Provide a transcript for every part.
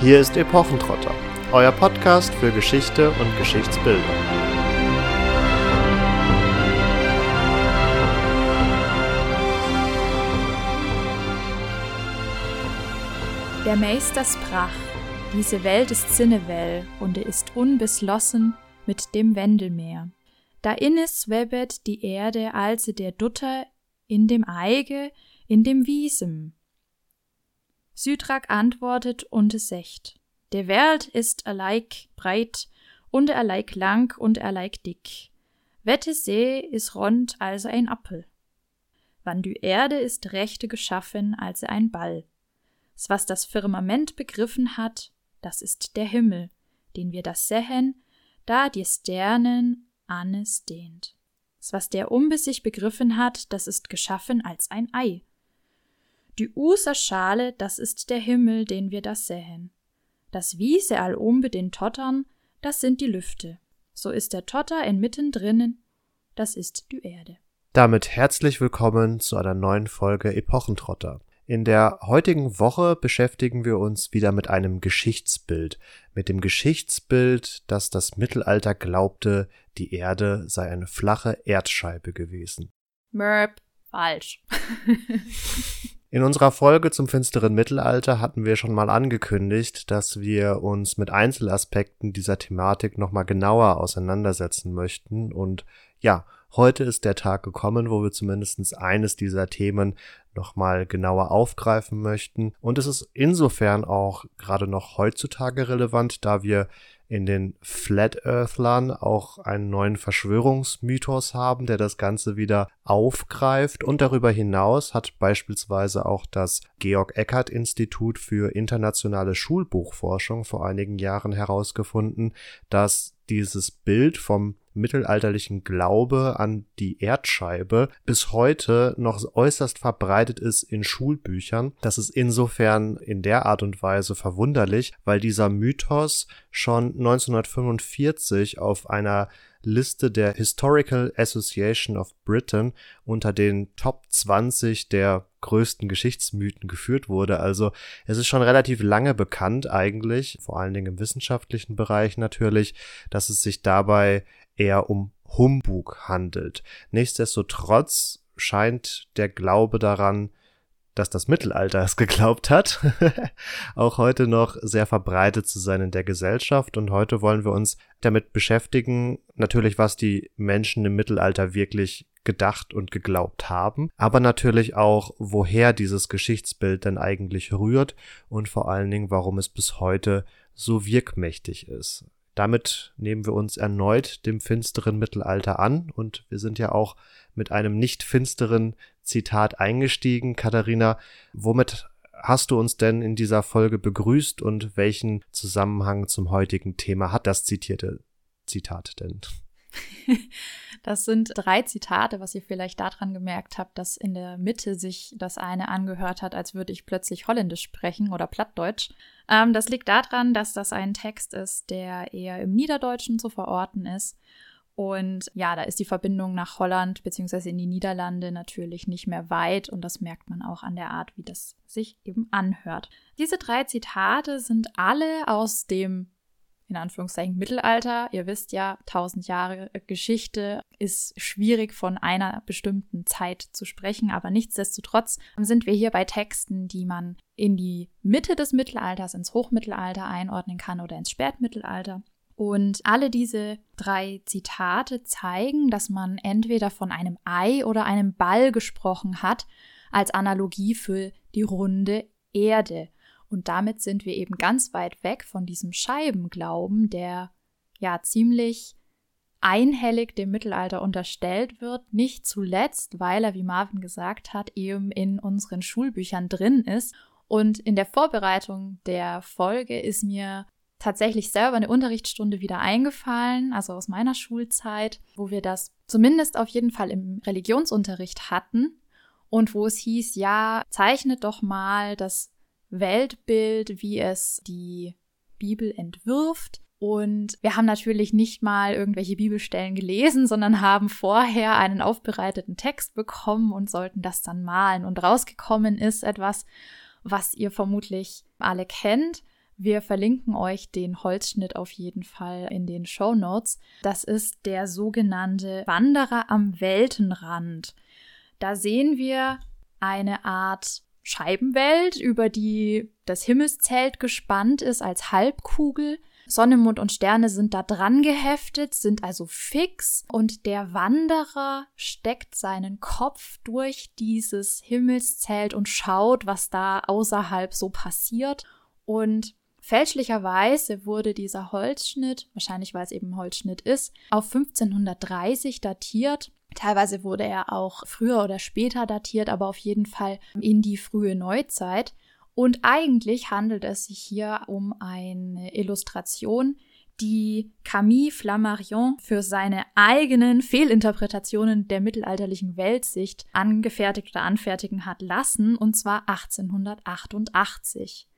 Hier ist Epochentrotter, euer Podcast für Geschichte und Geschichtsbildung. Der Meister sprach, diese Welt ist Sinnewell und ist unbeschlossen mit dem Wendelmeer. Da innes webet die Erde also der Dutter in dem Eige, in dem Wiesem. Südrak antwortet und secht, der Welt ist alleik breit und alleik lang und alleik dick. Wette See ist rund als ein Appel. Wann die Erde ist rechte geschaffen als ein Ball. Was das Firmament begriffen hat, das ist der Himmel, den wir das sehen, da die Sternen Annes dehnt. Was der unbe sich begriffen hat, das ist geschaffen als ein Ei. Die User Schale, das ist der Himmel, den wir das sähen. Das Wiese allumbe den Tottern, das sind die Lüfte. So ist der Totter inmitten drinnen, das ist die Erde. Damit herzlich willkommen zu einer neuen Folge Epochentrotter. In der heutigen Woche beschäftigen wir uns wieder mit einem Geschichtsbild, mit dem Geschichtsbild, dass das Mittelalter glaubte, die Erde sei eine flache Erdscheibe gewesen. Merp, falsch. In unserer Folge zum finsteren Mittelalter hatten wir schon mal angekündigt, dass wir uns mit Einzelaspekten dieser Thematik nochmal genauer auseinandersetzen möchten und ja, heute ist der Tag gekommen, wo wir zumindest eines dieser Themen nochmal genauer aufgreifen möchten. Und es ist insofern auch gerade noch heutzutage relevant, da wir in den Flat Earthlern auch einen neuen Verschwörungsmythos haben, der das Ganze wieder aufgreift. Und darüber hinaus hat beispielsweise auch das Georg Eckert Institut für internationale Schulbuchforschung vor einigen Jahren herausgefunden, dass dieses Bild vom mittelalterlichen Glaube an die Erdscheibe bis heute noch äußerst verbreitet ist in Schulbüchern. Das ist insofern in der Art und Weise verwunderlich, weil dieser Mythos schon 1945 auf einer Liste der Historical Association of Britain unter den Top 20 der größten Geschichtsmythen geführt wurde. Also es ist schon relativ lange bekannt eigentlich, vor allen Dingen im wissenschaftlichen Bereich natürlich, dass es sich dabei eher um Humbug handelt. Nichtsdestotrotz scheint der Glaube daran, dass das Mittelalter es geglaubt hat, auch heute noch sehr verbreitet zu sein in der Gesellschaft. Und heute wollen wir uns damit beschäftigen, natürlich, was die Menschen im Mittelalter wirklich gedacht und geglaubt haben, aber natürlich auch, woher dieses Geschichtsbild denn eigentlich rührt und vor allen Dingen, warum es bis heute so wirkmächtig ist. Damit nehmen wir uns erneut dem finsteren Mittelalter an und wir sind ja auch mit einem nicht finsteren Zitat eingestiegen. Katharina, womit hast du uns denn in dieser Folge begrüßt und welchen Zusammenhang zum heutigen Thema hat das zitierte Zitat denn? Das sind drei Zitate, was ihr vielleicht daran gemerkt habt, dass in der Mitte sich das eine angehört hat, als würde ich plötzlich Holländisch sprechen oder Plattdeutsch. Ähm, das liegt daran, dass das ein Text ist, der eher im Niederdeutschen zu verorten ist. Und ja, da ist die Verbindung nach Holland bzw. in die Niederlande natürlich nicht mehr weit und das merkt man auch an der Art, wie das sich eben anhört. Diese drei Zitate sind alle aus dem in Anführungszeichen Mittelalter. Ihr wisst ja, tausend Jahre Geschichte ist schwierig von einer bestimmten Zeit zu sprechen, aber nichtsdestotrotz sind wir hier bei Texten, die man in die Mitte des Mittelalters, ins Hochmittelalter einordnen kann oder ins Spätmittelalter. Und alle diese drei Zitate zeigen, dass man entweder von einem Ei oder einem Ball gesprochen hat, als Analogie für die runde Erde. Und damit sind wir eben ganz weit weg von diesem Scheibenglauben, der ja ziemlich einhellig dem Mittelalter unterstellt wird, nicht zuletzt, weil er, wie Marvin gesagt hat, eben in unseren Schulbüchern drin ist. Und in der Vorbereitung der Folge ist mir tatsächlich selber eine Unterrichtsstunde wieder eingefallen, also aus meiner Schulzeit, wo wir das zumindest auf jeden Fall im Religionsunterricht hatten und wo es hieß, ja, zeichnet doch mal das Weltbild, wie es die Bibel entwirft. Und wir haben natürlich nicht mal irgendwelche Bibelstellen gelesen, sondern haben vorher einen aufbereiteten Text bekommen und sollten das dann malen. Und rausgekommen ist etwas, was ihr vermutlich alle kennt. Wir verlinken euch den Holzschnitt auf jeden Fall in den Show Notes. Das ist der sogenannte Wanderer am Weltenrand. Da sehen wir eine Art Scheibenwelt, über die das Himmelszelt gespannt ist als Halbkugel. Sonne, Mond und Sterne sind da dran geheftet, sind also fix und der Wanderer steckt seinen Kopf durch dieses Himmelszelt und schaut, was da außerhalb so passiert. Und fälschlicherweise wurde dieser Holzschnitt, wahrscheinlich weil es eben Holzschnitt ist, auf 1530 datiert Teilweise wurde er auch früher oder später datiert, aber auf jeden Fall in die frühe Neuzeit. Und eigentlich handelt es sich hier um eine Illustration, die Camille Flammarion für seine eigenen Fehlinterpretationen der mittelalterlichen Weltsicht angefertigt oder anfertigen hat lassen, und zwar 1888.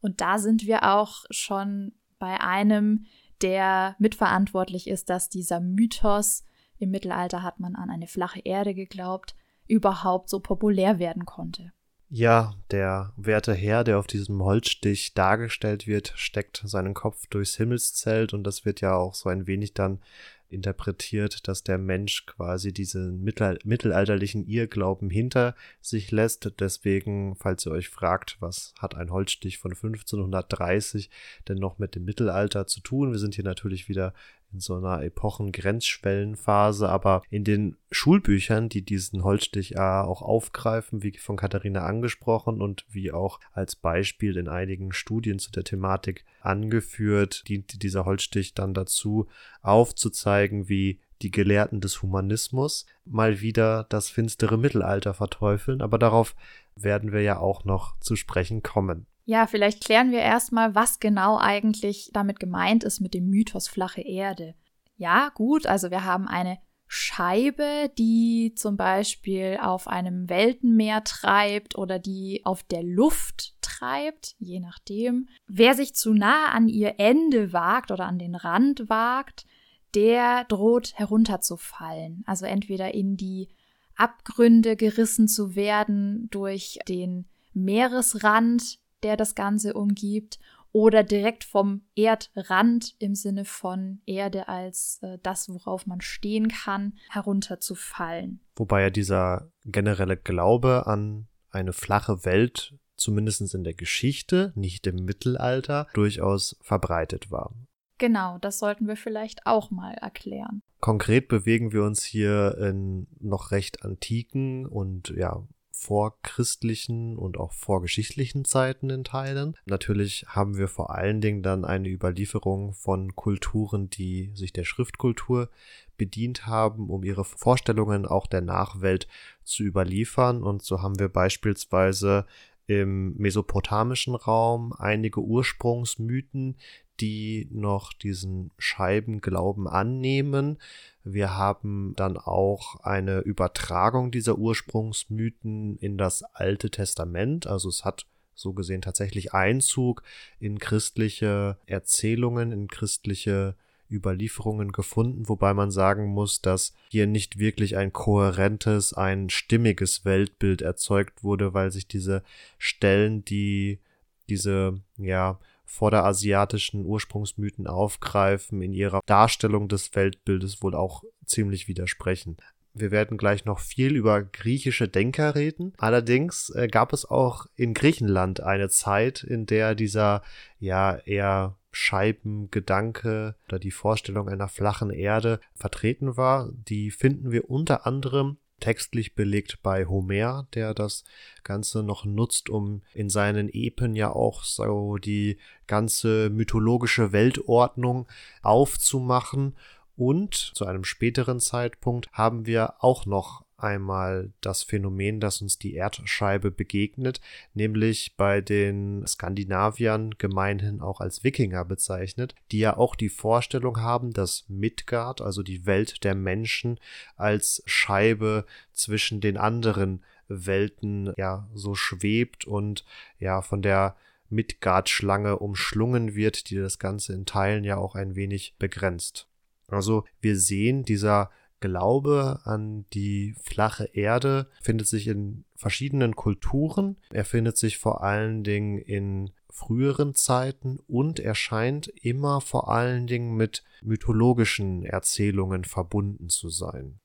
Und da sind wir auch schon bei einem, der mitverantwortlich ist, dass dieser Mythos im Mittelalter hat man an eine flache Erde geglaubt, überhaupt so populär werden konnte. Ja, der werte Herr, der auf diesem Holzstich dargestellt wird, steckt seinen Kopf durchs Himmelszelt und das wird ja auch so ein wenig dann interpretiert, dass der Mensch quasi diesen mittelalterlichen Irrglauben hinter sich lässt. Deswegen, falls ihr euch fragt, was hat ein Holzstich von 1530 denn noch mit dem Mittelalter zu tun? Wir sind hier natürlich wieder in so einer Epochengrenzschwellenphase, aber in den Schulbüchern, die diesen Holzstich auch aufgreifen, wie von Katharina angesprochen und wie auch als Beispiel in einigen Studien zu der Thematik angeführt, dient dieser Holzstich dann dazu, aufzuzeigen, wie die Gelehrten des Humanismus mal wieder das finstere Mittelalter verteufeln, aber darauf werden wir ja auch noch zu sprechen kommen. Ja, vielleicht klären wir erstmal, was genau eigentlich damit gemeint ist mit dem Mythos flache Erde. Ja, gut, also wir haben eine Scheibe, die zum Beispiel auf einem Weltenmeer treibt oder die auf der Luft treibt, je nachdem. Wer sich zu nah an ihr Ende wagt oder an den Rand wagt, der droht herunterzufallen. Also entweder in die Abgründe gerissen zu werden durch den Meeresrand, der das Ganze umgibt, oder direkt vom Erdrand im Sinne von Erde als äh, das, worauf man stehen kann, herunterzufallen. Wobei ja dieser generelle Glaube an eine flache Welt zumindest in der Geschichte, nicht im Mittelalter, durchaus verbreitet war. Genau, das sollten wir vielleicht auch mal erklären. Konkret bewegen wir uns hier in noch recht antiken und ja vorchristlichen und auch vorgeschichtlichen Zeiten in Teilen. Natürlich haben wir vor allen Dingen dann eine Überlieferung von Kulturen, die sich der Schriftkultur bedient haben, um ihre Vorstellungen auch der Nachwelt zu überliefern. Und so haben wir beispielsweise im mesopotamischen Raum einige Ursprungsmythen, die noch diesen Scheibenglauben annehmen. Wir haben dann auch eine Übertragung dieser Ursprungsmythen in das Alte Testament. Also es hat so gesehen tatsächlich Einzug in christliche Erzählungen, in christliche Überlieferungen gefunden, wobei man sagen muss, dass hier nicht wirklich ein kohärentes, ein stimmiges Weltbild erzeugt wurde, weil sich diese Stellen, die diese ja vorderasiatischen Ursprungsmythen aufgreifen, in ihrer Darstellung des Weltbildes wohl auch ziemlich widersprechen. Wir werden gleich noch viel über griechische Denker reden. Allerdings äh, gab es auch in Griechenland eine Zeit, in der dieser ja eher Scheibengedanke oder die Vorstellung einer flachen Erde vertreten war. Die finden wir unter anderem textlich belegt bei Homer, der das Ganze noch nutzt, um in seinen Epen ja auch so die ganze mythologische Weltordnung aufzumachen. Und zu einem späteren Zeitpunkt haben wir auch noch einmal das Phänomen, das uns die Erdscheibe begegnet, nämlich bei den Skandinaviern gemeinhin auch als Wikinger bezeichnet, die ja auch die Vorstellung haben, dass Midgard, also die Welt der Menschen, als Scheibe zwischen den anderen Welten ja so schwebt und ja von der Midgard-Schlange umschlungen wird, die das Ganze in Teilen ja auch ein wenig begrenzt. Also wir sehen, dieser Glaube an die flache Erde findet sich in verschiedenen Kulturen. Er findet sich vor allen Dingen in früheren Zeiten und er scheint immer vor allen Dingen mit mythologischen Erzählungen verbunden zu sein.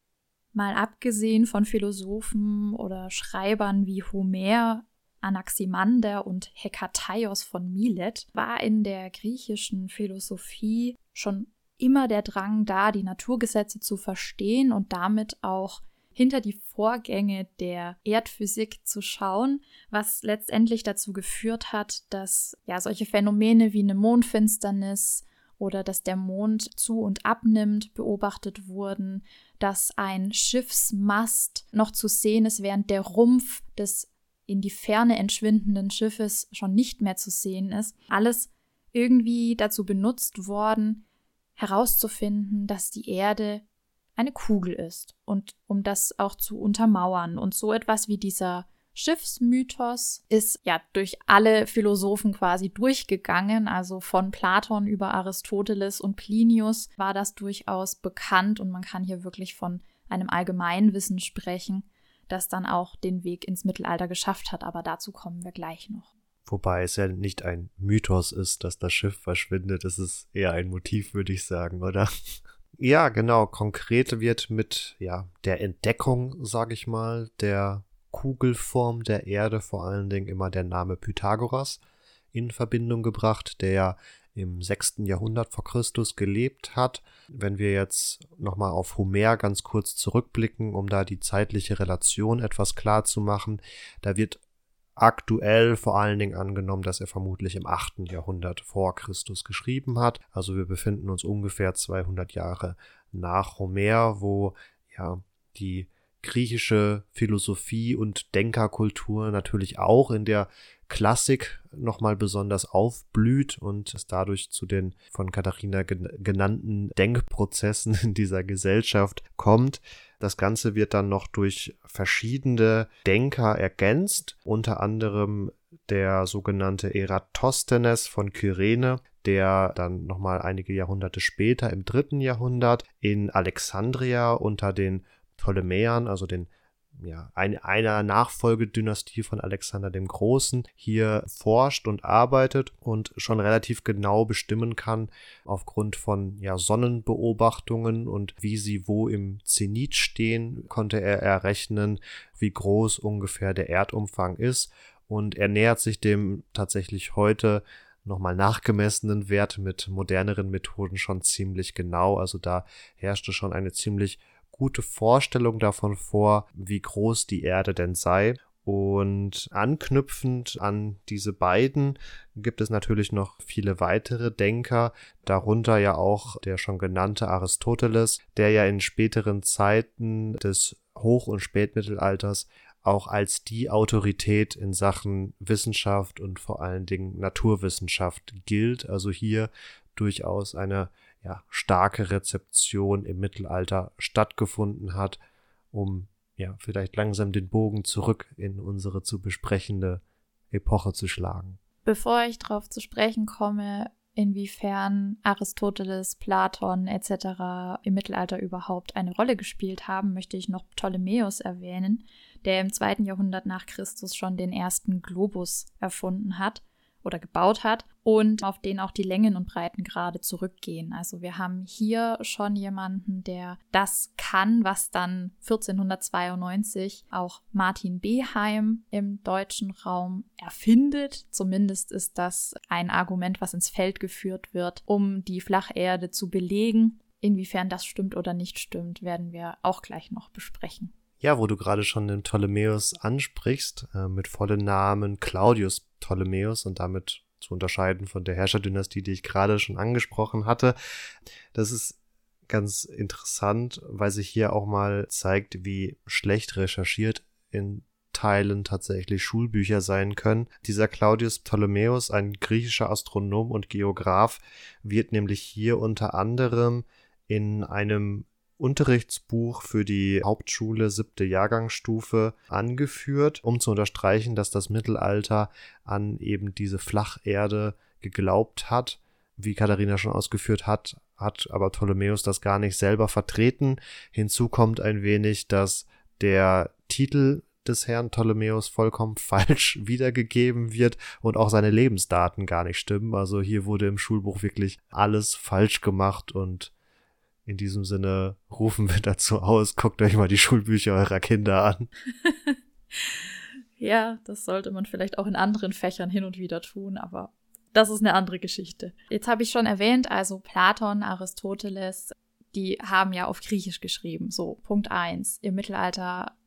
Mal abgesehen von Philosophen oder Schreibern wie Homer, Anaximander und Hekataios von Milet war in der griechischen Philosophie schon immer der Drang da, die Naturgesetze zu verstehen und damit auch hinter die Vorgänge der Erdphysik zu schauen, was letztendlich dazu geführt hat, dass ja solche Phänomene wie eine Mondfinsternis oder dass der Mond zu und abnimmt beobachtet wurden, dass ein Schiffsmast noch zu sehen ist, während der Rumpf des in die Ferne entschwindenden Schiffes schon nicht mehr zu sehen ist. Alles irgendwie dazu benutzt worden, herauszufinden, dass die Erde eine Kugel ist und um das auch zu untermauern. Und so etwas wie dieser Schiffsmythos ist ja durch alle Philosophen quasi durchgegangen, also von Platon über Aristoteles und Plinius war das durchaus bekannt und man kann hier wirklich von einem Allgemeinwissen sprechen, das dann auch den Weg ins Mittelalter geschafft hat, aber dazu kommen wir gleich noch. Wobei es ja nicht ein Mythos ist, dass das Schiff verschwindet, es ist eher ein Motiv, würde ich sagen, oder? Ja, genau. Konkret wird mit ja, der Entdeckung, sage ich mal, der Kugelform der Erde vor allen Dingen immer der Name Pythagoras in Verbindung gebracht, der im 6. Jahrhundert vor Christus gelebt hat. Wenn wir jetzt nochmal auf Homer ganz kurz zurückblicken, um da die zeitliche Relation etwas klar zu machen, da wird aktuell vor allen Dingen angenommen, dass er vermutlich im 8. Jahrhundert vor Christus geschrieben hat. Also wir befinden uns ungefähr 200 Jahre nach Homer, wo ja die griechische Philosophie und Denkerkultur natürlich auch in der Klassik nochmal besonders aufblüht und es dadurch zu den von Katharina genannten Denkprozessen in dieser Gesellschaft kommt. Das Ganze wird dann noch durch verschiedene Denker ergänzt, unter anderem der sogenannte Eratosthenes von Kyrene, der dann nochmal einige Jahrhunderte später im dritten Jahrhundert in Alexandria unter den Ptolemäern, also den ja, ein, einer Nachfolgedynastie von Alexander dem Großen hier forscht und arbeitet und schon relativ genau bestimmen kann, aufgrund von ja, Sonnenbeobachtungen und wie sie wo im Zenit stehen, konnte er errechnen, wie groß ungefähr der Erdumfang ist. Und er nähert sich dem tatsächlich heute nochmal nachgemessenen Wert mit moderneren Methoden schon ziemlich genau. Also da herrschte schon eine ziemlich gute Vorstellung davon vor, wie groß die Erde denn sei. Und anknüpfend an diese beiden gibt es natürlich noch viele weitere Denker, darunter ja auch der schon genannte Aristoteles, der ja in späteren Zeiten des Hoch- und Spätmittelalters auch als die Autorität in Sachen Wissenschaft und vor allen Dingen Naturwissenschaft gilt. Also hier durchaus eine ja, starke Rezeption im Mittelalter stattgefunden hat, um ja vielleicht langsam den Bogen zurück in unsere zu besprechende Epoche zu schlagen. Bevor ich darauf zu sprechen komme, inwiefern Aristoteles, Platon etc. im Mittelalter überhaupt eine Rolle gespielt haben, möchte ich noch Ptolemäus erwähnen, der im zweiten Jahrhundert nach Christus schon den ersten Globus erfunden hat oder gebaut hat und auf den auch die Längen und Breitengrade zurückgehen. Also wir haben hier schon jemanden, der das kann, was dann 1492 auch Martin Beheim im deutschen Raum erfindet. Zumindest ist das ein Argument, was ins Feld geführt wird, um die Flacherde zu belegen. Inwiefern das stimmt oder nicht stimmt, werden wir auch gleich noch besprechen. Ja, wo du gerade schon den Ptolemäus ansprichst, äh, mit vollen Namen Claudius Ptolemäus und damit zu unterscheiden von der Herrscherdynastie, die ich gerade schon angesprochen hatte. Das ist ganz interessant, weil sich hier auch mal zeigt, wie schlecht recherchiert in Teilen tatsächlich Schulbücher sein können. Dieser Claudius Ptolemäus, ein griechischer Astronom und Geograph, wird nämlich hier unter anderem in einem Unterrichtsbuch für die Hauptschule siebte Jahrgangsstufe angeführt, um zu unterstreichen, dass das Mittelalter an eben diese Flacherde geglaubt hat. Wie Katharina schon ausgeführt hat, hat aber Ptolemäus das gar nicht selber vertreten. Hinzu kommt ein wenig, dass der Titel des Herrn Ptolemäus vollkommen falsch wiedergegeben wird und auch seine Lebensdaten gar nicht stimmen. Also hier wurde im Schulbuch wirklich alles falsch gemacht und in diesem Sinne rufen wir dazu aus, guckt euch mal die Schulbücher eurer Kinder an. ja, das sollte man vielleicht auch in anderen Fächern hin und wieder tun, aber das ist eine andere Geschichte. Jetzt habe ich schon erwähnt, also Platon, Aristoteles, die haben ja auf Griechisch geschrieben. So, Punkt eins. Im Mittelalter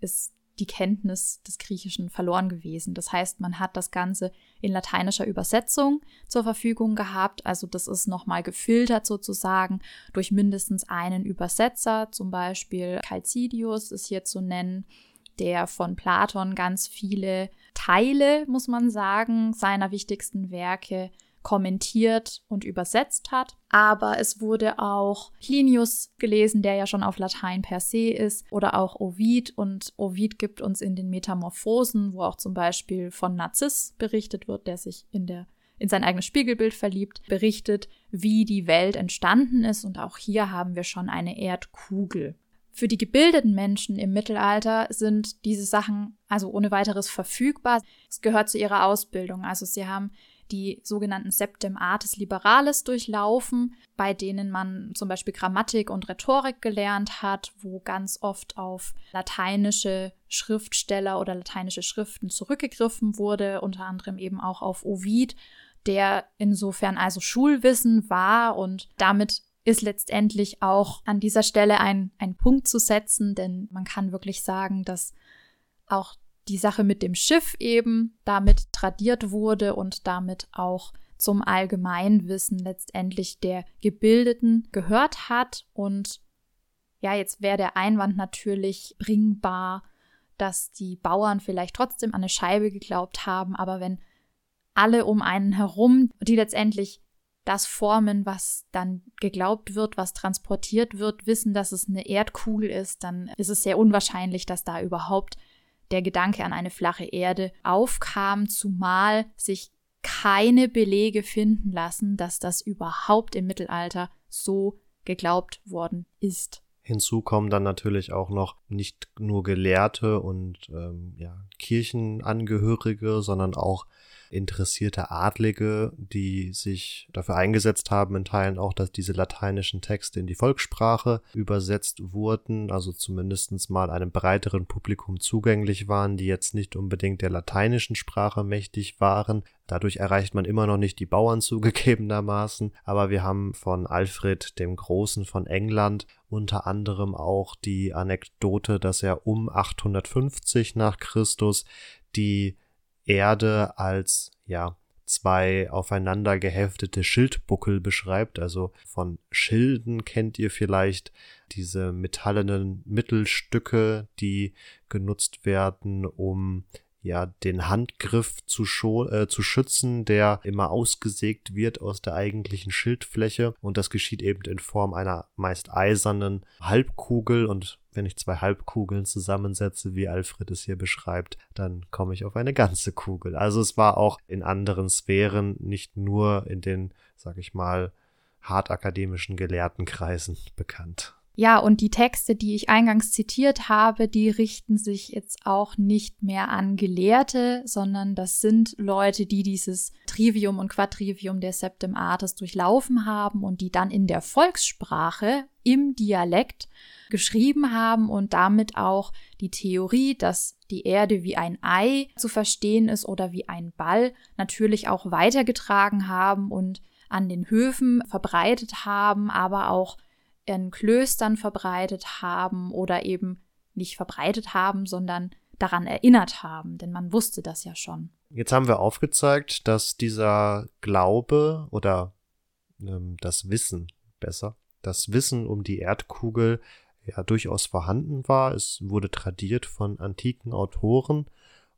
ist die Kenntnis des Griechischen verloren gewesen. Das heißt, man hat das Ganze in lateinischer Übersetzung zur Verfügung gehabt. Also das ist nochmal gefiltert sozusagen durch mindestens einen Übersetzer. Zum Beispiel Calcidius ist hier zu nennen, der von Platon ganz viele Teile, muss man sagen, seiner wichtigsten Werke kommentiert und übersetzt hat. Aber es wurde auch Plinius gelesen, der ja schon auf Latein per se ist, oder auch Ovid. Und Ovid gibt uns in den Metamorphosen, wo auch zum Beispiel von Narziss berichtet wird, der sich in der in sein eigenes Spiegelbild verliebt, berichtet, wie die Welt entstanden ist. Und auch hier haben wir schon eine Erdkugel. Für die gebildeten Menschen im Mittelalter sind diese Sachen also ohne weiteres verfügbar. Es gehört zu ihrer Ausbildung. Also sie haben die sogenannten Septem Artes Liberales durchlaufen, bei denen man zum Beispiel Grammatik und Rhetorik gelernt hat, wo ganz oft auf lateinische Schriftsteller oder lateinische Schriften zurückgegriffen wurde, unter anderem eben auch auf Ovid, der insofern also Schulwissen war und damit ist letztendlich auch an dieser Stelle ein, ein Punkt zu setzen, denn man kann wirklich sagen, dass auch die Sache mit dem Schiff eben damit tradiert wurde und damit auch zum Allgemeinwissen letztendlich der Gebildeten gehört hat. Und ja, jetzt wäre der Einwand natürlich bringbar, dass die Bauern vielleicht trotzdem an eine Scheibe geglaubt haben, aber wenn alle um einen herum, die letztendlich das formen, was dann geglaubt wird, was transportiert wird, wissen, dass es eine Erdkugel ist, dann ist es sehr unwahrscheinlich, dass da überhaupt der Gedanke an eine flache Erde aufkam, zumal sich keine Belege finden lassen, dass das überhaupt im Mittelalter so geglaubt worden ist. Hinzu kommen dann natürlich auch noch nicht nur Gelehrte und ähm, ja, Kirchenangehörige, sondern auch interessierte Adlige, die sich dafür eingesetzt haben, in Teilen auch, dass diese lateinischen Texte in die Volkssprache übersetzt wurden, also zumindestens mal einem breiteren Publikum zugänglich waren, die jetzt nicht unbedingt der lateinischen Sprache mächtig waren. Dadurch erreicht man immer noch nicht die Bauern zugegebenermaßen, aber wir haben von Alfred dem Großen von England unter anderem auch die Anekdote, dass er um 850 nach Christus die Erde als, ja, zwei aufeinander geheftete Schildbuckel beschreibt. Also von Schilden kennt ihr vielleicht diese metallenen Mittelstücke, die genutzt werden, um ja den Handgriff zu, äh, zu schützen, der immer ausgesägt wird aus der eigentlichen Schildfläche und das geschieht eben in Form einer meist eisernen Halbkugel und wenn ich zwei Halbkugeln zusammensetze, wie Alfred es hier beschreibt, dann komme ich auf eine ganze Kugel. Also es war auch in anderen Sphären, nicht nur in den, sag ich mal, hart akademischen Gelehrtenkreisen bekannt. Ja, und die Texte, die ich eingangs zitiert habe, die richten sich jetzt auch nicht mehr an Gelehrte, sondern das sind Leute, die dieses Trivium und Quadrivium der Septem Artes durchlaufen haben und die dann in der Volkssprache im Dialekt geschrieben haben und damit auch die Theorie, dass die Erde wie ein Ei zu verstehen ist oder wie ein Ball, natürlich auch weitergetragen haben und an den Höfen verbreitet haben, aber auch in Klöstern verbreitet haben oder eben nicht verbreitet haben, sondern daran erinnert haben, denn man wusste das ja schon. Jetzt haben wir aufgezeigt, dass dieser Glaube oder ähm, das Wissen besser, das Wissen um die Erdkugel ja durchaus vorhanden war. Es wurde tradiert von antiken Autoren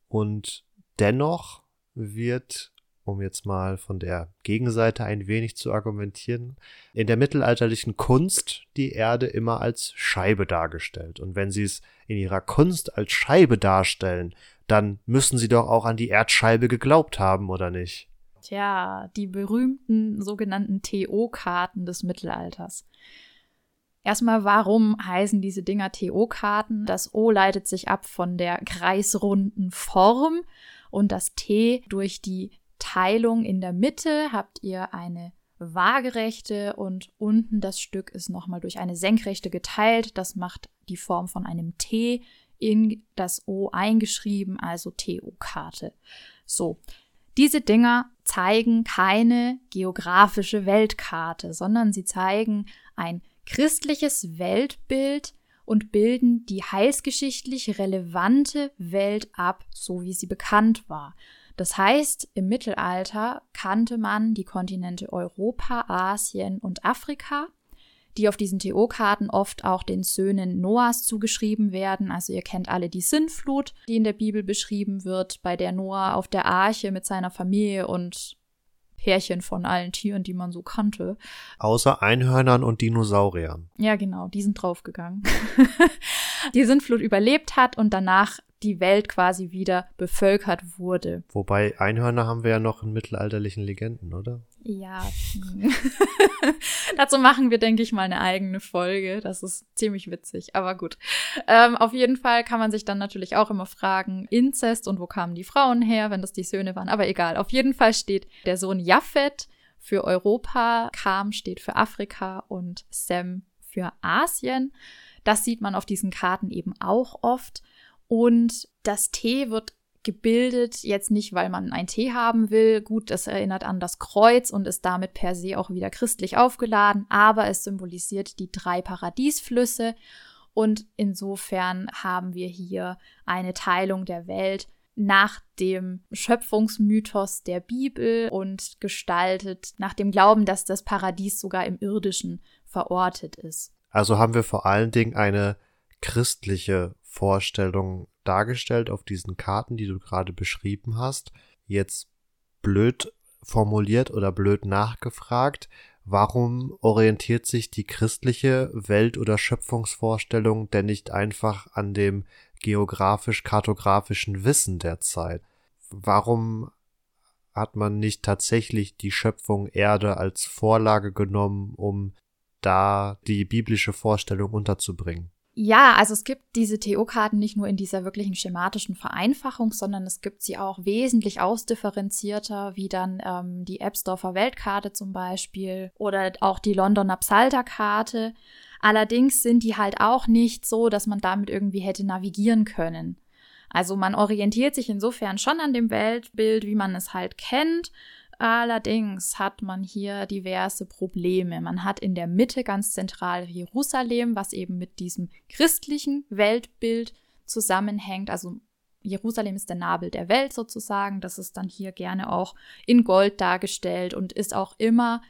und dennoch wird um jetzt mal von der Gegenseite ein wenig zu argumentieren, in der mittelalterlichen Kunst die Erde immer als Scheibe dargestellt. Und wenn sie es in ihrer Kunst als Scheibe darstellen, dann müssen sie doch auch an die Erdscheibe geglaubt haben, oder nicht? Tja, die berühmten sogenannten TO-Karten des Mittelalters. Erstmal, warum heißen diese Dinger TO-Karten? Das O leitet sich ab von der kreisrunden Form und das T durch die Teilung in der Mitte habt ihr eine waagerechte und unten das Stück ist nochmal durch eine senkrechte geteilt. Das macht die Form von einem T in das O eingeschrieben, also TO-Karte. So. Diese Dinger zeigen keine geografische Weltkarte, sondern sie zeigen ein christliches Weltbild und bilden die heilsgeschichtlich relevante Welt ab, so wie sie bekannt war. Das heißt, im Mittelalter kannte man die Kontinente Europa, Asien und Afrika, die auf diesen TO-Karten oft auch den Söhnen Noahs zugeschrieben werden. Also ihr kennt alle die Sintflut, die in der Bibel beschrieben wird, bei der Noah auf der Arche mit seiner Familie und Pärchen von allen Tieren, die man so kannte. Außer Einhörnern und Dinosauriern. Ja, genau, die sind draufgegangen. die Sintflut überlebt hat und danach die Welt quasi wieder bevölkert wurde. Wobei Einhörner haben wir ja noch in mittelalterlichen Legenden, oder? Ja. Dazu machen wir, denke ich, mal eine eigene Folge. Das ist ziemlich witzig, aber gut. Ähm, auf jeden Fall kann man sich dann natürlich auch immer fragen, Inzest und wo kamen die Frauen her, wenn das die Söhne waren. Aber egal, auf jeden Fall steht der Sohn Japhet für Europa, Kam steht für Afrika und Sem für Asien. Das sieht man auf diesen Karten eben auch oft. Und das T wird gebildet, jetzt nicht, weil man ein T haben will. Gut, das erinnert an das Kreuz und ist damit per se auch wieder christlich aufgeladen, aber es symbolisiert die drei Paradiesflüsse. Und insofern haben wir hier eine Teilung der Welt nach dem Schöpfungsmythos der Bibel und gestaltet nach dem Glauben, dass das Paradies sogar im irdischen verortet ist. Also haben wir vor allen Dingen eine christliche Vorstellung dargestellt auf diesen Karten, die du gerade beschrieben hast. Jetzt blöd formuliert oder blöd nachgefragt, warum orientiert sich die christliche Welt- oder Schöpfungsvorstellung denn nicht einfach an dem geografisch-kartografischen Wissen der Zeit? Warum hat man nicht tatsächlich die Schöpfung Erde als Vorlage genommen, um da die biblische Vorstellung unterzubringen? Ja, also es gibt diese TO-Karten nicht nur in dieser wirklichen schematischen Vereinfachung, sondern es gibt sie auch wesentlich ausdifferenzierter, wie dann ähm, die Ebsdorfer Weltkarte zum Beispiel oder auch die Londoner Psalterkarte. Allerdings sind die halt auch nicht so, dass man damit irgendwie hätte navigieren können. Also man orientiert sich insofern schon an dem Weltbild, wie man es halt kennt, Allerdings hat man hier diverse Probleme. Man hat in der Mitte ganz zentral Jerusalem, was eben mit diesem christlichen Weltbild zusammenhängt. Also Jerusalem ist der Nabel der Welt sozusagen. Das ist dann hier gerne auch in Gold dargestellt und ist auch immer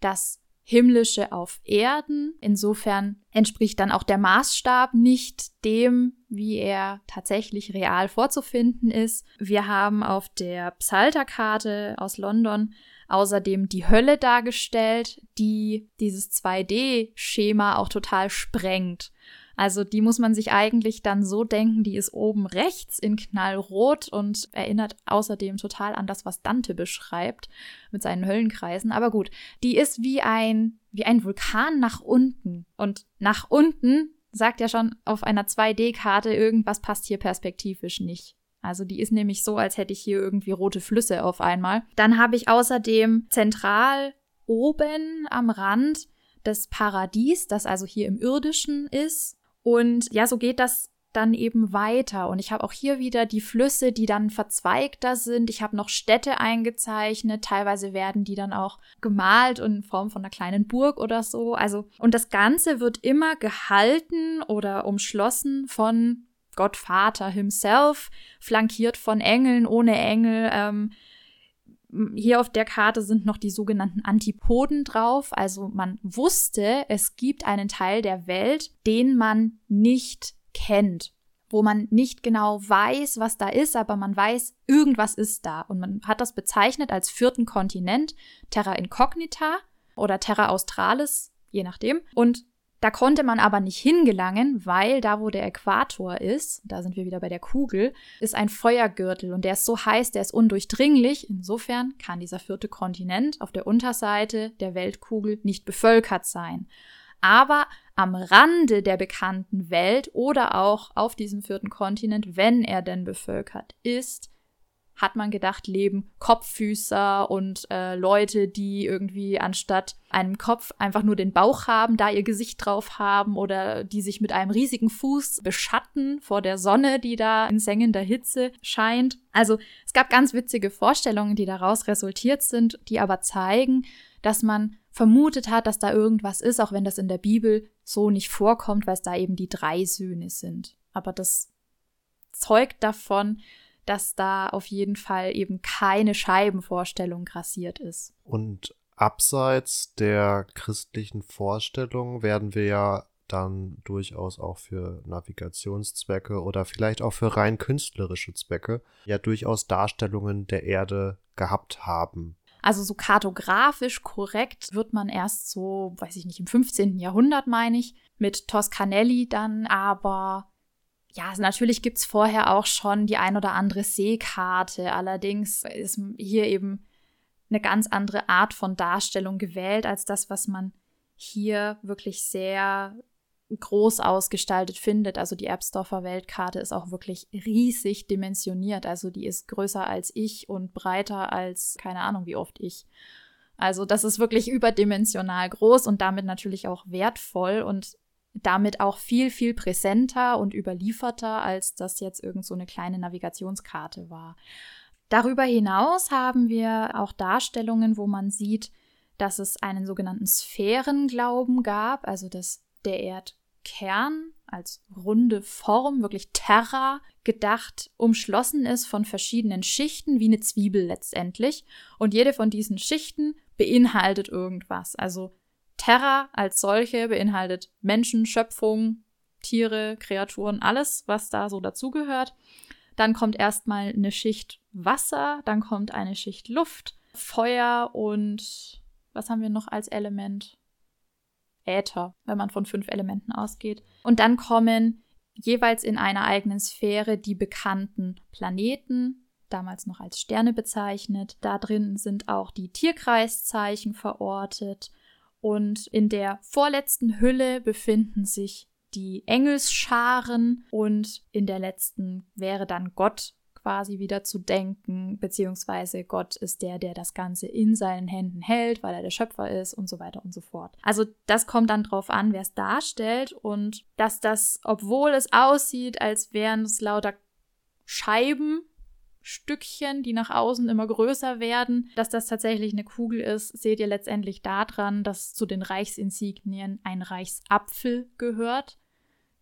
das himmlische auf Erden. Insofern entspricht dann auch der Maßstab nicht dem, wie er tatsächlich real vorzufinden ist. Wir haben auf der Psalterkarte aus London außerdem die Hölle dargestellt, die dieses 2D-Schema auch total sprengt. Also die muss man sich eigentlich dann so denken, die ist oben rechts in knallrot und erinnert außerdem total an das, was Dante beschreibt mit seinen Höllenkreisen. Aber gut, die ist wie ein, wie ein Vulkan nach unten. Und nach unten sagt ja schon auf einer 2D-Karte, irgendwas passt hier perspektivisch nicht. Also die ist nämlich so, als hätte ich hier irgendwie rote Flüsse auf einmal. Dann habe ich außerdem zentral oben am Rand das Paradies, das also hier im irdischen ist. Und ja, so geht das dann eben weiter. Und ich habe auch hier wieder die Flüsse, die dann verzweigter sind. Ich habe noch Städte eingezeichnet. Teilweise werden die dann auch gemalt und in Form von einer kleinen Burg oder so. Also, und das Ganze wird immer gehalten oder umschlossen von Gott Vater himself, flankiert von Engeln, ohne Engel. Ähm, hier auf der Karte sind noch die sogenannten Antipoden drauf. Also man wusste, es gibt einen Teil der Welt, den man nicht kennt, wo man nicht genau weiß, was da ist, aber man weiß, irgendwas ist da. Und man hat das bezeichnet als vierten Kontinent, Terra Incognita oder Terra Australis, je nachdem. Und da konnte man aber nicht hingelangen, weil da, wo der Äquator ist, da sind wir wieder bei der Kugel, ist ein Feuergürtel und der ist so heiß, der ist undurchdringlich. Insofern kann dieser vierte Kontinent auf der Unterseite der Weltkugel nicht bevölkert sein. Aber am Rande der bekannten Welt oder auch auf diesem vierten Kontinent, wenn er denn bevölkert ist, hat man gedacht, leben Kopffüßer und äh, Leute, die irgendwie anstatt einem Kopf einfach nur den Bauch haben, da ihr Gesicht drauf haben oder die sich mit einem riesigen Fuß beschatten vor der Sonne, die da in sengender Hitze scheint. Also es gab ganz witzige Vorstellungen, die daraus resultiert sind, die aber zeigen, dass man vermutet hat, dass da irgendwas ist, auch wenn das in der Bibel so nicht vorkommt, weil es da eben die drei Söhne sind. Aber das zeugt davon, dass da auf jeden Fall eben keine Scheibenvorstellung grassiert ist. Und abseits der christlichen Vorstellung werden wir ja dann durchaus auch für Navigationszwecke oder vielleicht auch für rein künstlerische Zwecke ja durchaus Darstellungen der Erde gehabt haben. Also so kartografisch korrekt wird man erst so, weiß ich nicht, im 15. Jahrhundert, meine ich, mit Toscanelli dann, aber ja, also natürlich gibt's vorher auch schon die ein oder andere Seekarte. Allerdings ist hier eben eine ganz andere Art von Darstellung gewählt als das, was man hier wirklich sehr groß ausgestaltet findet. Also die Erbsdorfer Weltkarte ist auch wirklich riesig dimensioniert. Also die ist größer als ich und breiter als keine Ahnung wie oft ich. Also das ist wirklich überdimensional groß und damit natürlich auch wertvoll und damit auch viel, viel präsenter und überlieferter, als das jetzt irgend so eine kleine Navigationskarte war. Darüber hinaus haben wir auch Darstellungen, wo man sieht, dass es einen sogenannten Sphärenglauben gab, also dass der Erdkern als runde Form, wirklich Terra gedacht, umschlossen ist von verschiedenen Schichten, wie eine Zwiebel letztendlich. Und jede von diesen Schichten beinhaltet irgendwas. Also Terra als solche beinhaltet Menschen, Schöpfung, Tiere, Kreaturen, alles, was da so dazugehört. Dann kommt erstmal eine Schicht Wasser, dann kommt eine Schicht Luft, Feuer und was haben wir noch als Element? Äther, wenn man von fünf Elementen ausgeht. Und dann kommen jeweils in einer eigenen Sphäre die bekannten Planeten, damals noch als Sterne bezeichnet. Da drin sind auch die Tierkreiszeichen verortet und in der vorletzten Hülle befinden sich die Engelsscharen und in der letzten wäre dann Gott quasi wieder zu denken, beziehungsweise Gott ist der, der das Ganze in seinen Händen hält, weil er der Schöpfer ist und so weiter und so fort. Also das kommt dann drauf an, wer es darstellt und dass das, obwohl es aussieht, als wären es lauter Scheiben, Stückchen, die nach außen immer größer werden. Dass das tatsächlich eine Kugel ist, seht ihr letztendlich daran, dass zu den Reichsinsignien ein Reichsapfel gehört,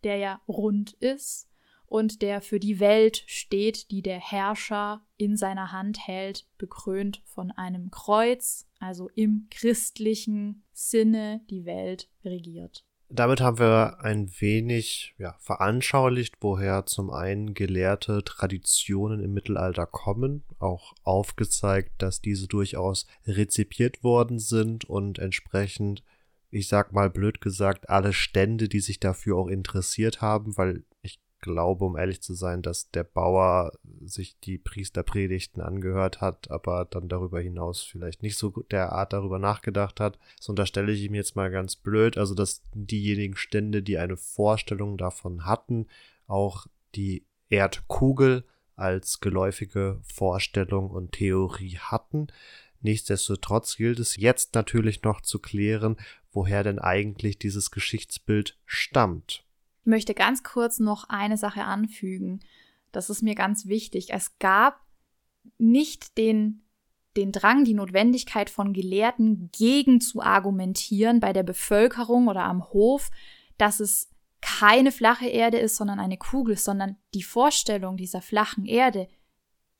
der ja rund ist und der für die Welt steht, die der Herrscher in seiner Hand hält, bekrönt von einem Kreuz, also im christlichen Sinne die Welt regiert. Damit haben wir ein wenig ja, veranschaulicht, woher zum einen gelehrte Traditionen im Mittelalter kommen, auch aufgezeigt, dass diese durchaus rezipiert worden sind und entsprechend, ich sag mal blöd gesagt, alle Stände, die sich dafür auch interessiert haben, weil glaube, um ehrlich zu sein, dass der Bauer sich die Priesterpredigten angehört hat, aber dann darüber hinaus vielleicht nicht so der Art darüber nachgedacht hat. Das unterstelle ich ihm jetzt mal ganz blöd. Also, dass diejenigen Stände, die eine Vorstellung davon hatten, auch die Erdkugel als geläufige Vorstellung und Theorie hatten. Nichtsdestotrotz gilt es jetzt natürlich noch zu klären, woher denn eigentlich dieses Geschichtsbild stammt. Ich möchte ganz kurz noch eine Sache anfügen. Das ist mir ganz wichtig. Es gab nicht den, den Drang, die Notwendigkeit von Gelehrten gegen zu argumentieren bei der Bevölkerung oder am Hof, dass es keine flache Erde ist, sondern eine Kugel, sondern die Vorstellung dieser flachen Erde,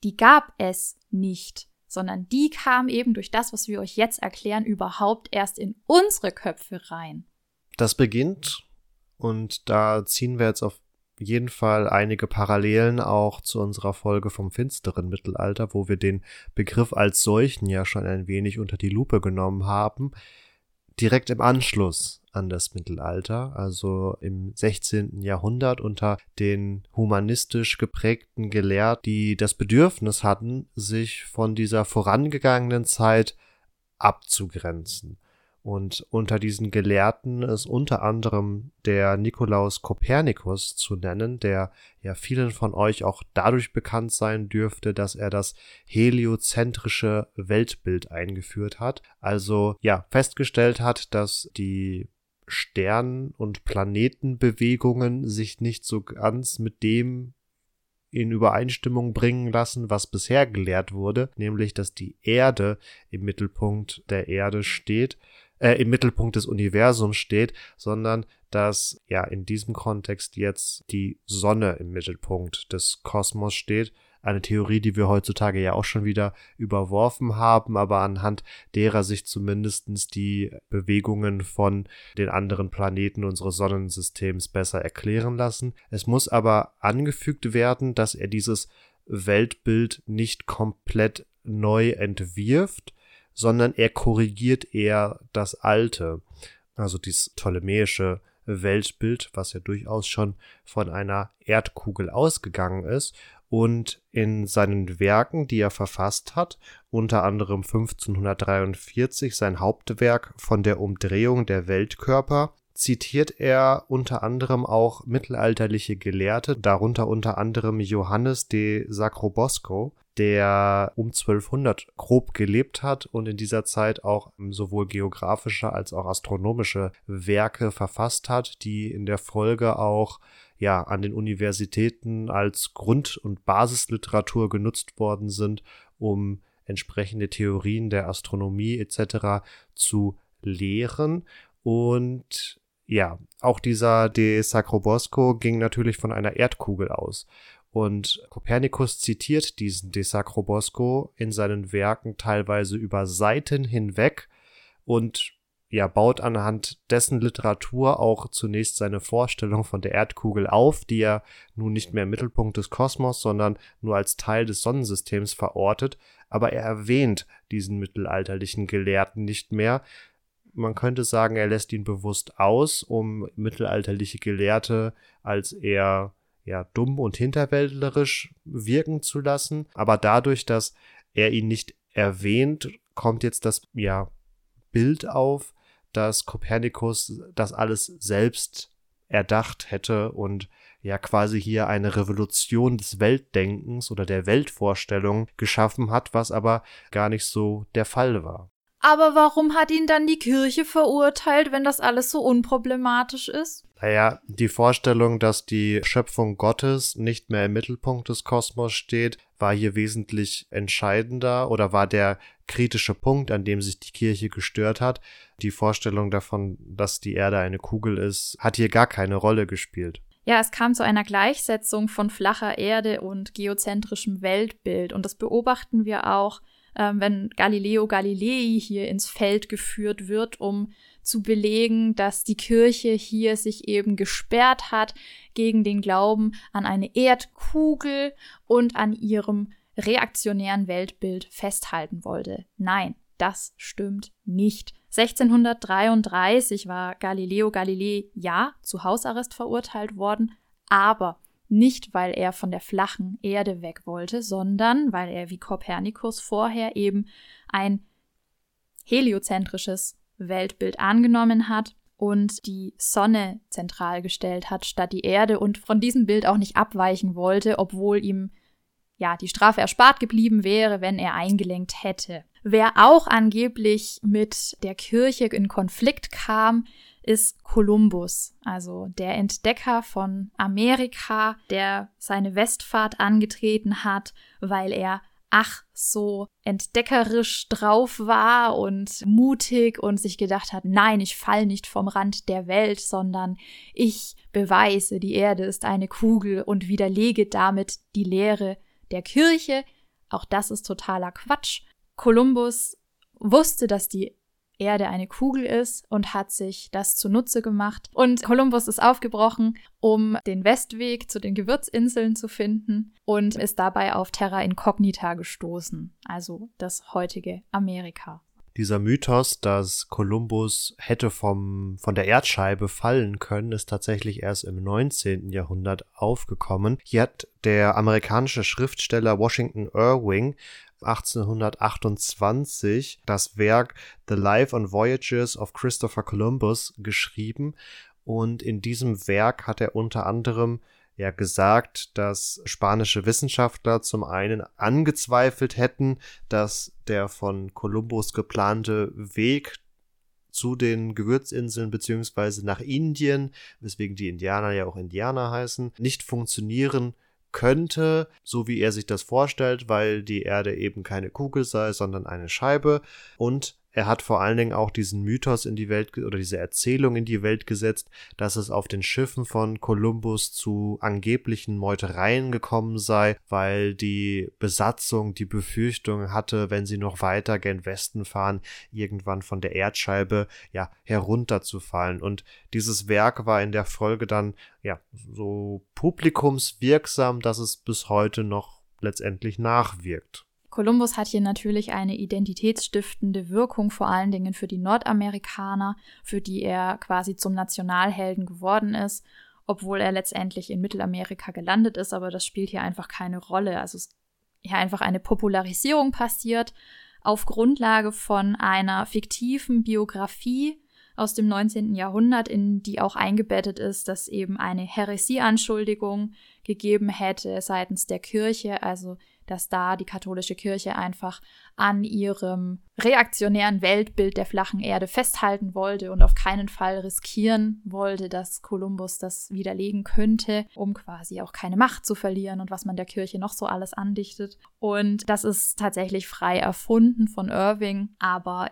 die gab es nicht, sondern die kam eben durch das, was wir euch jetzt erklären, überhaupt erst in unsere Köpfe rein. Das beginnt und da ziehen wir jetzt auf jeden Fall einige Parallelen auch zu unserer Folge vom finsteren Mittelalter, wo wir den Begriff als solchen ja schon ein wenig unter die Lupe genommen haben. Direkt im Anschluss an das Mittelalter, also im 16. Jahrhundert unter den humanistisch geprägten Gelehrten, die das Bedürfnis hatten, sich von dieser vorangegangenen Zeit abzugrenzen. Und unter diesen Gelehrten ist unter anderem der Nikolaus Kopernikus zu nennen, der ja vielen von euch auch dadurch bekannt sein dürfte, dass er das heliozentrische Weltbild eingeführt hat. Also ja, festgestellt hat, dass die Stern- und Planetenbewegungen sich nicht so ganz mit dem in Übereinstimmung bringen lassen, was bisher gelehrt wurde, nämlich dass die Erde im Mittelpunkt der Erde steht, äh, im Mittelpunkt des Universums steht, sondern dass ja in diesem Kontext jetzt die Sonne im Mittelpunkt des Kosmos steht eine Theorie, die wir heutzutage ja auch schon wieder überworfen haben, aber anhand derer sich zumindestens die Bewegungen von den anderen Planeten unseres Sonnensystems besser erklären lassen. Es muss aber angefügt werden, dass er dieses Weltbild nicht komplett neu entwirft, sondern er korrigiert eher das alte, also dieses ptolemäische Weltbild, was ja durchaus schon von einer Erdkugel ausgegangen ist und in seinen Werken, die er verfasst hat, unter anderem 1543 sein Hauptwerk von der Umdrehung der Weltkörper, zitiert er unter anderem auch mittelalterliche Gelehrte, darunter unter anderem Johannes de Sacrobosco, der um 1200 grob gelebt hat und in dieser Zeit auch sowohl geografische als auch astronomische Werke verfasst hat, die in der Folge auch ja an den Universitäten als Grund- und Basisliteratur genutzt worden sind, um entsprechende Theorien der Astronomie etc. zu lehren. Und ja, auch dieser De Sacrobosco ging natürlich von einer Erdkugel aus. Und Kopernikus zitiert diesen De Sacrobosco in seinen Werken teilweise über Seiten hinweg und ja, baut anhand dessen Literatur auch zunächst seine Vorstellung von der Erdkugel auf, die er nun nicht mehr im Mittelpunkt des Kosmos, sondern nur als Teil des Sonnensystems verortet, aber er erwähnt diesen mittelalterlichen Gelehrten nicht mehr. Man könnte sagen, er lässt ihn bewusst aus, um mittelalterliche Gelehrte als eher ja, dumm und hinterwäldlerisch wirken zu lassen. Aber dadurch, dass er ihn nicht erwähnt, kommt jetzt das ja Bild auf, dass Kopernikus das alles selbst erdacht hätte und ja quasi hier eine Revolution des Weltdenkens oder der Weltvorstellung geschaffen hat, was aber gar nicht so der Fall war. Aber warum hat ihn dann die Kirche verurteilt, wenn das alles so unproblematisch ist? Naja, die Vorstellung, dass die Schöpfung Gottes nicht mehr im Mittelpunkt des Kosmos steht, war hier wesentlich entscheidender oder war der kritische Punkt, an dem sich die Kirche gestört hat. Die Vorstellung davon, dass die Erde eine Kugel ist, hat hier gar keine Rolle gespielt. Ja, es kam zu einer Gleichsetzung von flacher Erde und geozentrischem Weltbild. Und das beobachten wir auch ähm, wenn Galileo Galilei hier ins Feld geführt wird, um zu belegen, dass die Kirche hier sich eben gesperrt hat gegen den Glauben an eine Erdkugel und an ihrem reaktionären Weltbild festhalten wollte. Nein, das stimmt nicht. 1633 war Galileo Galilei ja zu Hausarrest verurteilt worden, aber nicht, weil er von der flachen Erde weg wollte, sondern weil er wie Kopernikus vorher eben ein heliozentrisches Weltbild angenommen hat und die Sonne zentral gestellt hat statt die Erde und von diesem Bild auch nicht abweichen wollte, obwohl ihm ja die Strafe erspart geblieben wäre, wenn er eingelenkt hätte. Wer auch angeblich mit der Kirche in Konflikt kam, ist Kolumbus, also der Entdecker von Amerika, der seine Westfahrt angetreten hat, weil er ach so entdeckerisch drauf war und mutig und sich gedacht hat, nein, ich fall nicht vom Rand der Welt, sondern ich beweise, die Erde ist eine Kugel und widerlege damit die Lehre der Kirche. Auch das ist totaler Quatsch. Kolumbus wusste, dass die Erde eine Kugel ist und hat sich das zunutze gemacht. Und Kolumbus ist aufgebrochen, um den Westweg zu den Gewürzinseln zu finden und ist dabei auf Terra Incognita gestoßen, also das heutige Amerika. Dieser Mythos, dass Kolumbus hätte vom, von der Erdscheibe fallen können, ist tatsächlich erst im 19. Jahrhundert aufgekommen. Hier hat der amerikanische Schriftsteller Washington Irving 1828 das Werk The Life and Voyages of Christopher Columbus geschrieben. Und in diesem Werk hat er unter anderem ja gesagt, dass spanische Wissenschaftler zum einen angezweifelt hätten, dass der von Kolumbus geplante Weg zu den Gewürzinseln beziehungsweise nach Indien, weswegen die Indianer ja auch Indianer heißen, nicht funktionieren könnte, so wie er sich das vorstellt, weil die Erde eben keine Kugel sei, sondern eine Scheibe. Und er hat vor allen Dingen auch diesen Mythos in die Welt oder diese Erzählung in die Welt gesetzt, dass es auf den Schiffen von Kolumbus zu angeblichen Meutereien gekommen sei, weil die Besatzung die Befürchtung hatte, wenn sie noch weiter gen Westen fahren, irgendwann von der Erdscheibe ja herunterzufallen. Und dieses Werk war in der Folge dann ja so publikumswirksam, dass es bis heute noch letztendlich nachwirkt. Kolumbus hat hier natürlich eine identitätsstiftende Wirkung, vor allen Dingen für die Nordamerikaner, für die er quasi zum Nationalhelden geworden ist, obwohl er letztendlich in Mittelamerika gelandet ist, aber das spielt hier einfach keine Rolle. Also es hier einfach eine Popularisierung passiert auf Grundlage von einer fiktiven Biografie aus dem 19. Jahrhundert, in die auch eingebettet ist, dass eben eine Häresieanschuldigung gegeben hätte seitens der Kirche, also dass da die katholische Kirche einfach an ihrem reaktionären Weltbild der flachen Erde festhalten wollte und auf keinen Fall riskieren wollte, dass Kolumbus das widerlegen könnte, um quasi auch keine Macht zu verlieren und was man der Kirche noch so alles andichtet. Und das ist tatsächlich frei erfunden von Irving, aber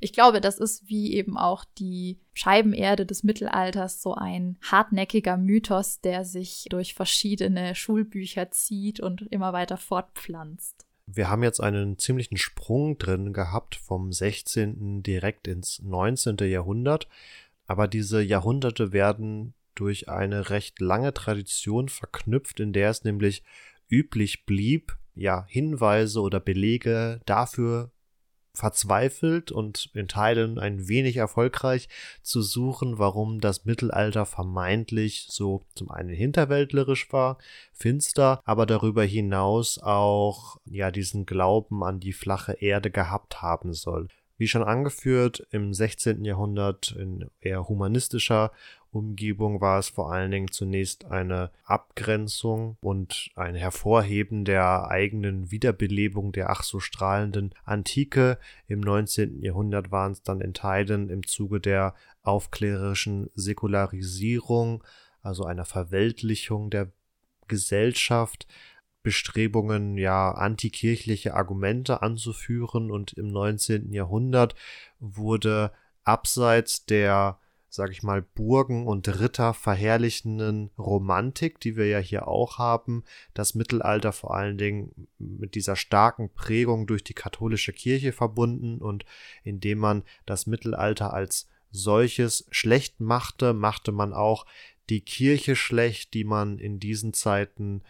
ich glaube, das ist wie eben auch die Scheibenerde des Mittelalters so ein hartnäckiger Mythos, der sich durch verschiedene Schulbücher zieht und immer weiter fortpflanzt. Wir haben jetzt einen ziemlichen Sprung drin gehabt vom 16. direkt ins 19. Jahrhundert, aber diese Jahrhunderte werden durch eine recht lange Tradition verknüpft, in der es nämlich üblich blieb, ja, Hinweise oder Belege dafür verzweifelt und in Teilen ein wenig erfolgreich zu suchen, warum das Mittelalter vermeintlich so zum einen hinterwäldlerisch war, finster, aber darüber hinaus auch ja diesen Glauben an die flache Erde gehabt haben soll. Wie schon angeführt, im 16. Jahrhundert in eher humanistischer Umgebung war es vor allen Dingen zunächst eine Abgrenzung und ein Hervorheben der eigenen Wiederbelebung der ach so strahlenden Antike. Im 19. Jahrhundert waren es dann in Teilen im Zuge der aufklärerischen Säkularisierung, also einer Verweltlichung der Gesellschaft, Bestrebungen, ja, antikirchliche Argumente anzuführen und im 19. Jahrhundert wurde abseits der sag ich mal, Burgen und Ritter verherrlichenden Romantik, die wir ja hier auch haben, das Mittelalter vor allen Dingen mit dieser starken Prägung durch die katholische Kirche verbunden und indem man das Mittelalter als solches schlecht machte, machte man auch die Kirche schlecht, die man in diesen Zeiten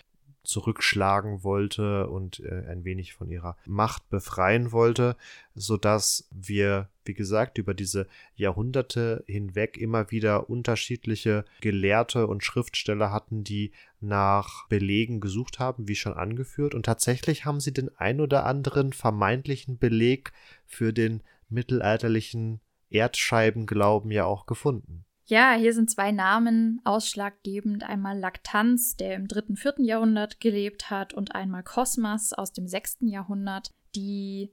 zurückschlagen wollte und äh, ein wenig von ihrer Macht befreien wollte, so dass wir, wie gesagt, über diese Jahrhunderte hinweg immer wieder unterschiedliche Gelehrte und Schriftsteller hatten, die nach Belegen gesucht haben, wie schon angeführt. Und tatsächlich haben sie den ein oder anderen vermeintlichen Beleg für den mittelalterlichen Erdscheibenglauben ja auch gefunden. Ja, hier sind zwei Namen ausschlaggebend. Einmal Laktanz, der im dritten, vierten Jahrhundert gelebt hat, und einmal Kosmas aus dem sechsten Jahrhundert, die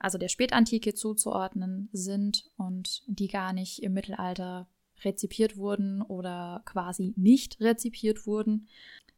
also der Spätantike zuzuordnen sind und die gar nicht im Mittelalter rezipiert wurden oder quasi nicht rezipiert wurden.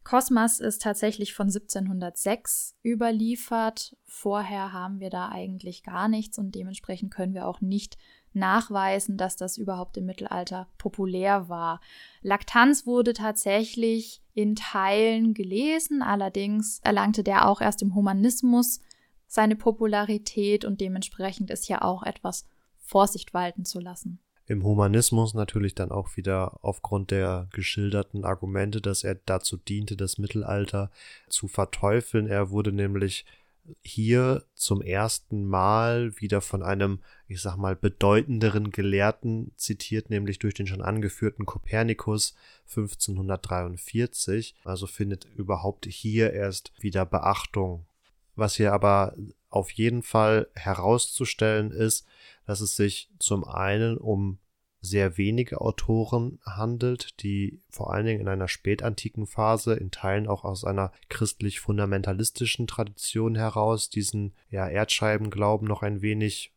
Kosmas ist tatsächlich von 1706 überliefert. Vorher haben wir da eigentlich gar nichts und dementsprechend können wir auch nicht nachweisen, dass das überhaupt im Mittelalter populär war. Laktanz wurde tatsächlich in Teilen gelesen, allerdings erlangte der auch erst im Humanismus seine Popularität und dementsprechend ist ja auch etwas Vorsicht walten zu lassen. Im Humanismus natürlich dann auch wieder aufgrund der geschilderten Argumente, dass er dazu diente, das Mittelalter zu verteufeln. Er wurde nämlich hier zum ersten Mal wieder von einem, ich sag mal, bedeutenderen Gelehrten zitiert, nämlich durch den schon angeführten Kopernikus 1543. Also findet überhaupt hier erst wieder Beachtung. Was hier aber auf jeden Fall herauszustellen ist, dass es sich zum einen um sehr wenige Autoren handelt, die vor allen Dingen in einer spätantiken Phase, in Teilen auch aus einer christlich-fundamentalistischen Tradition heraus, diesen ja, Erdscheibenglauben noch ein wenig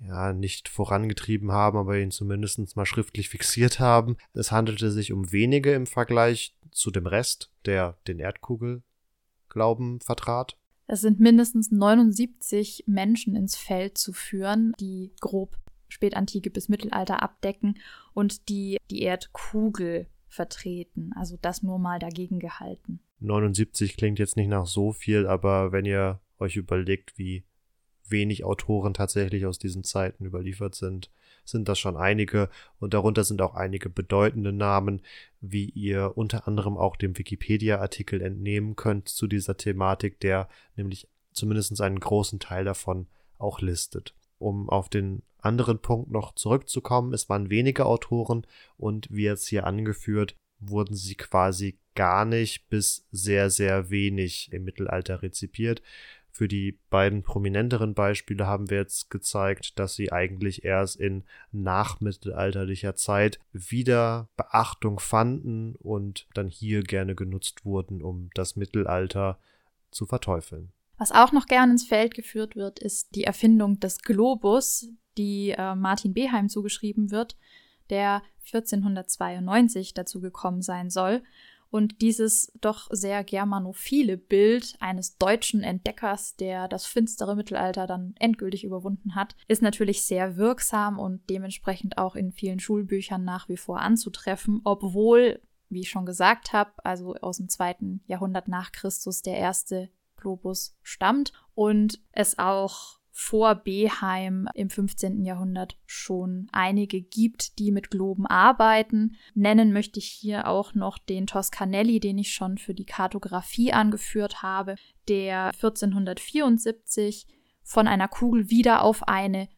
ja, nicht vorangetrieben haben, aber ihn zumindest mal schriftlich fixiert haben. Es handelte sich um wenige im Vergleich zu dem Rest, der den Erdkugelglauben vertrat. Es sind mindestens 79 Menschen ins Feld zu führen, die grob Spätantike bis Mittelalter abdecken und die die Erdkugel vertreten. Also das nur mal dagegen gehalten. 79 klingt jetzt nicht nach so viel, aber wenn ihr euch überlegt, wie wenig Autoren tatsächlich aus diesen Zeiten überliefert sind, sind das schon einige und darunter sind auch einige bedeutende Namen, wie ihr unter anderem auch dem Wikipedia-Artikel entnehmen könnt zu dieser Thematik, der nämlich zumindest einen großen Teil davon auch listet. Um auf den anderen Punkt noch zurückzukommen, es waren wenige Autoren und wie jetzt hier angeführt, wurden sie quasi gar nicht bis sehr, sehr wenig im Mittelalter rezipiert. Für die beiden prominenteren Beispiele haben wir jetzt gezeigt, dass sie eigentlich erst in nachmittelalterlicher Zeit wieder Beachtung fanden und dann hier gerne genutzt wurden, um das Mittelalter zu verteufeln. Was auch noch gern ins Feld geführt wird, ist die Erfindung des Globus, die äh, Martin Beheim zugeschrieben wird, der 1492 dazu gekommen sein soll. Und dieses doch sehr germanophile Bild eines deutschen Entdeckers, der das finstere Mittelalter dann endgültig überwunden hat, ist natürlich sehr wirksam und dementsprechend auch in vielen Schulbüchern nach wie vor anzutreffen, obwohl, wie ich schon gesagt habe, also aus dem zweiten Jahrhundert nach Christus der erste Globus stammt und es auch vor Beheim im 15. Jahrhundert schon einige gibt, die mit Globen arbeiten. Nennen möchte ich hier auch noch den Toscanelli, den ich schon für die Kartografie angeführt habe, der 1474 von einer Kugel wieder auf eine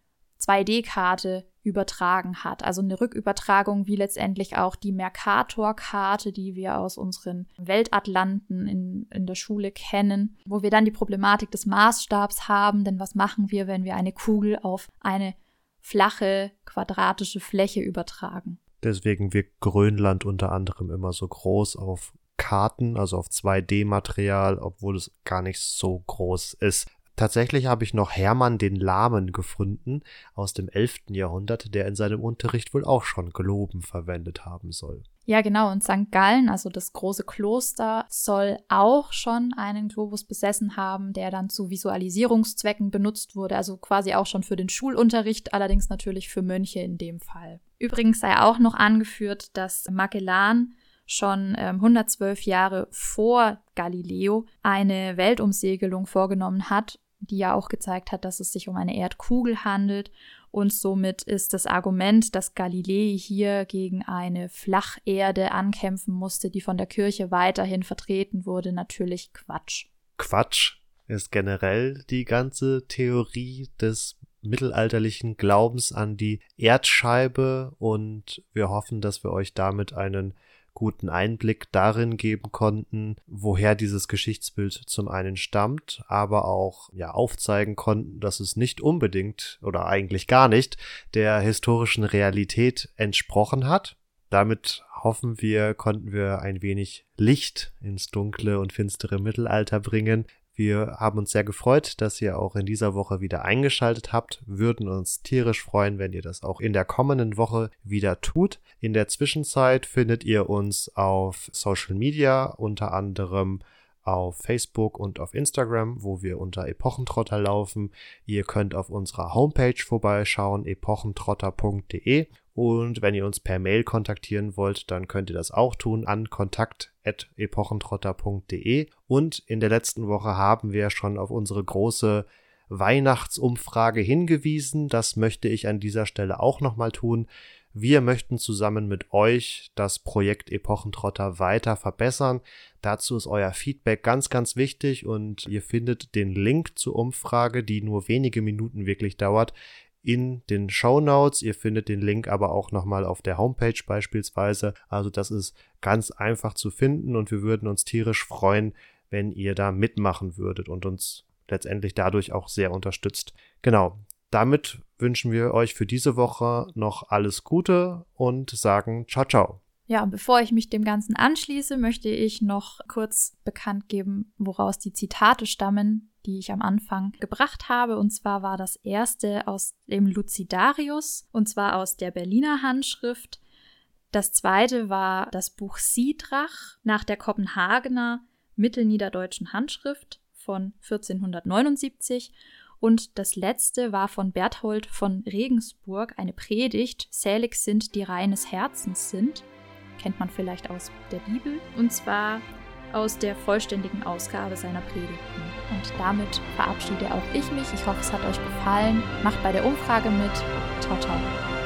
2D-Karte übertragen hat. Also eine Rückübertragung wie letztendlich auch die Mercator-Karte, die wir aus unseren Weltatlanten in, in der Schule kennen, wo wir dann die Problematik des Maßstabs haben. Denn was machen wir, wenn wir eine Kugel auf eine flache, quadratische Fläche übertragen? Deswegen wirkt Grönland unter anderem immer so groß auf Karten, also auf 2D-Material, obwohl es gar nicht so groß ist. Tatsächlich habe ich noch Hermann den Lahmen gefunden aus dem 11. Jahrhundert, der in seinem Unterricht wohl auch schon Globen verwendet haben soll. Ja, genau. Und St. Gallen, also das große Kloster, soll auch schon einen Globus besessen haben, der dann zu Visualisierungszwecken benutzt wurde, also quasi auch schon für den Schulunterricht, allerdings natürlich für Mönche in dem Fall. Übrigens sei auch noch angeführt, dass Magellan schon ähm, 112 Jahre vor Galileo eine Weltumsegelung vorgenommen hat die ja auch gezeigt hat, dass es sich um eine Erdkugel handelt. Und somit ist das Argument, dass Galilei hier gegen eine Flacherde ankämpfen musste, die von der Kirche weiterhin vertreten wurde, natürlich Quatsch. Quatsch ist generell die ganze Theorie des mittelalterlichen Glaubens an die Erdscheibe und wir hoffen, dass wir euch damit einen guten Einblick darin geben konnten, woher dieses Geschichtsbild zum einen stammt, aber auch ja aufzeigen konnten, dass es nicht unbedingt oder eigentlich gar nicht der historischen Realität entsprochen hat. Damit hoffen wir, konnten wir ein wenig Licht ins dunkle und finstere Mittelalter bringen. Wir haben uns sehr gefreut, dass ihr auch in dieser Woche wieder eingeschaltet habt, würden uns tierisch freuen, wenn ihr das auch in der kommenden Woche wieder tut. In der Zwischenzeit findet ihr uns auf Social Media, unter anderem auf Facebook und auf Instagram, wo wir unter Epochentrotter laufen. Ihr könnt auf unserer Homepage vorbeischauen, epochentrotter.de und wenn ihr uns per Mail kontaktieren wollt, dann könnt ihr das auch tun an kontakt.epochentrotter.de. Und in der letzten Woche haben wir schon auf unsere große Weihnachtsumfrage hingewiesen. Das möchte ich an dieser Stelle auch nochmal tun. Wir möchten zusammen mit euch das Projekt Epochentrotter weiter verbessern. Dazu ist euer Feedback ganz, ganz wichtig und ihr findet den Link zur Umfrage, die nur wenige Minuten wirklich dauert, in den Show Notes. Ihr findet den Link aber auch nochmal auf der Homepage beispielsweise. Also das ist ganz einfach zu finden und wir würden uns tierisch freuen, wenn ihr da mitmachen würdet und uns letztendlich dadurch auch sehr unterstützt. Genau, damit wünschen wir euch für diese Woche noch alles Gute und sagen ciao, ciao. Ja, bevor ich mich dem Ganzen anschließe, möchte ich noch kurz bekannt geben, woraus die Zitate stammen, die ich am Anfang gebracht habe. Und zwar war das erste aus dem Lucidarius, und zwar aus der Berliner Handschrift. Das zweite war das Buch Siedrach nach der Kopenhagener Mittelniederdeutschen Handschrift von 1479 und das letzte war von Berthold von Regensburg, eine Predigt, Selig sind, die reines Herzens sind. Kennt man vielleicht aus der Bibel. Und zwar aus der vollständigen Ausgabe seiner Predigten. Und damit verabschiede auch ich mich. Ich hoffe, es hat euch gefallen. Macht bei der Umfrage mit. Ciao, ciao.